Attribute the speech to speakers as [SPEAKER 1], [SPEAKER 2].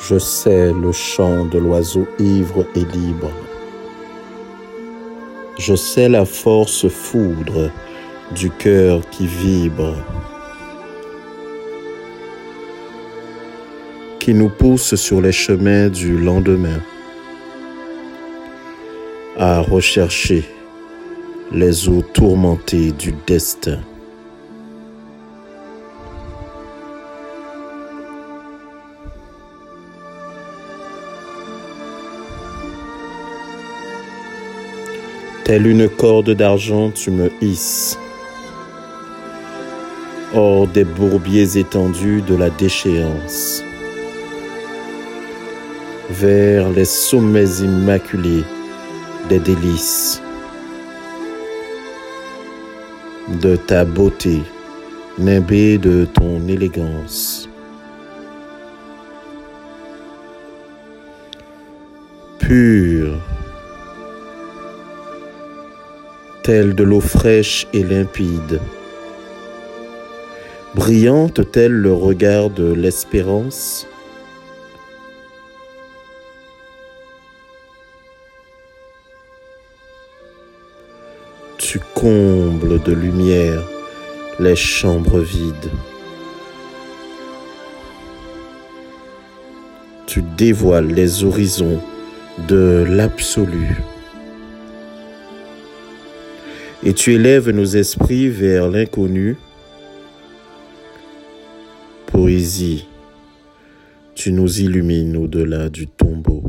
[SPEAKER 1] Je sais le chant de l'oiseau ivre et libre. Je sais la force foudre du cœur qui vibre, qui nous pousse sur les chemins du lendemain à rechercher les eaux tourmentées du destin. Telle une corde d'argent, tu me hisses. Hors des bourbiers étendus de la déchéance, vers les sommets immaculés des délices, de ta beauté, nimbée de ton élégance. Pure, de l'eau fraîche et limpide, brillante telle le regard de l'espérance, tu combles de lumière les chambres vides. Tu dévoiles les horizons de l'absolu. Et tu élèves nos esprits vers l'inconnu. Poésie, tu nous illumines au-delà du tombeau.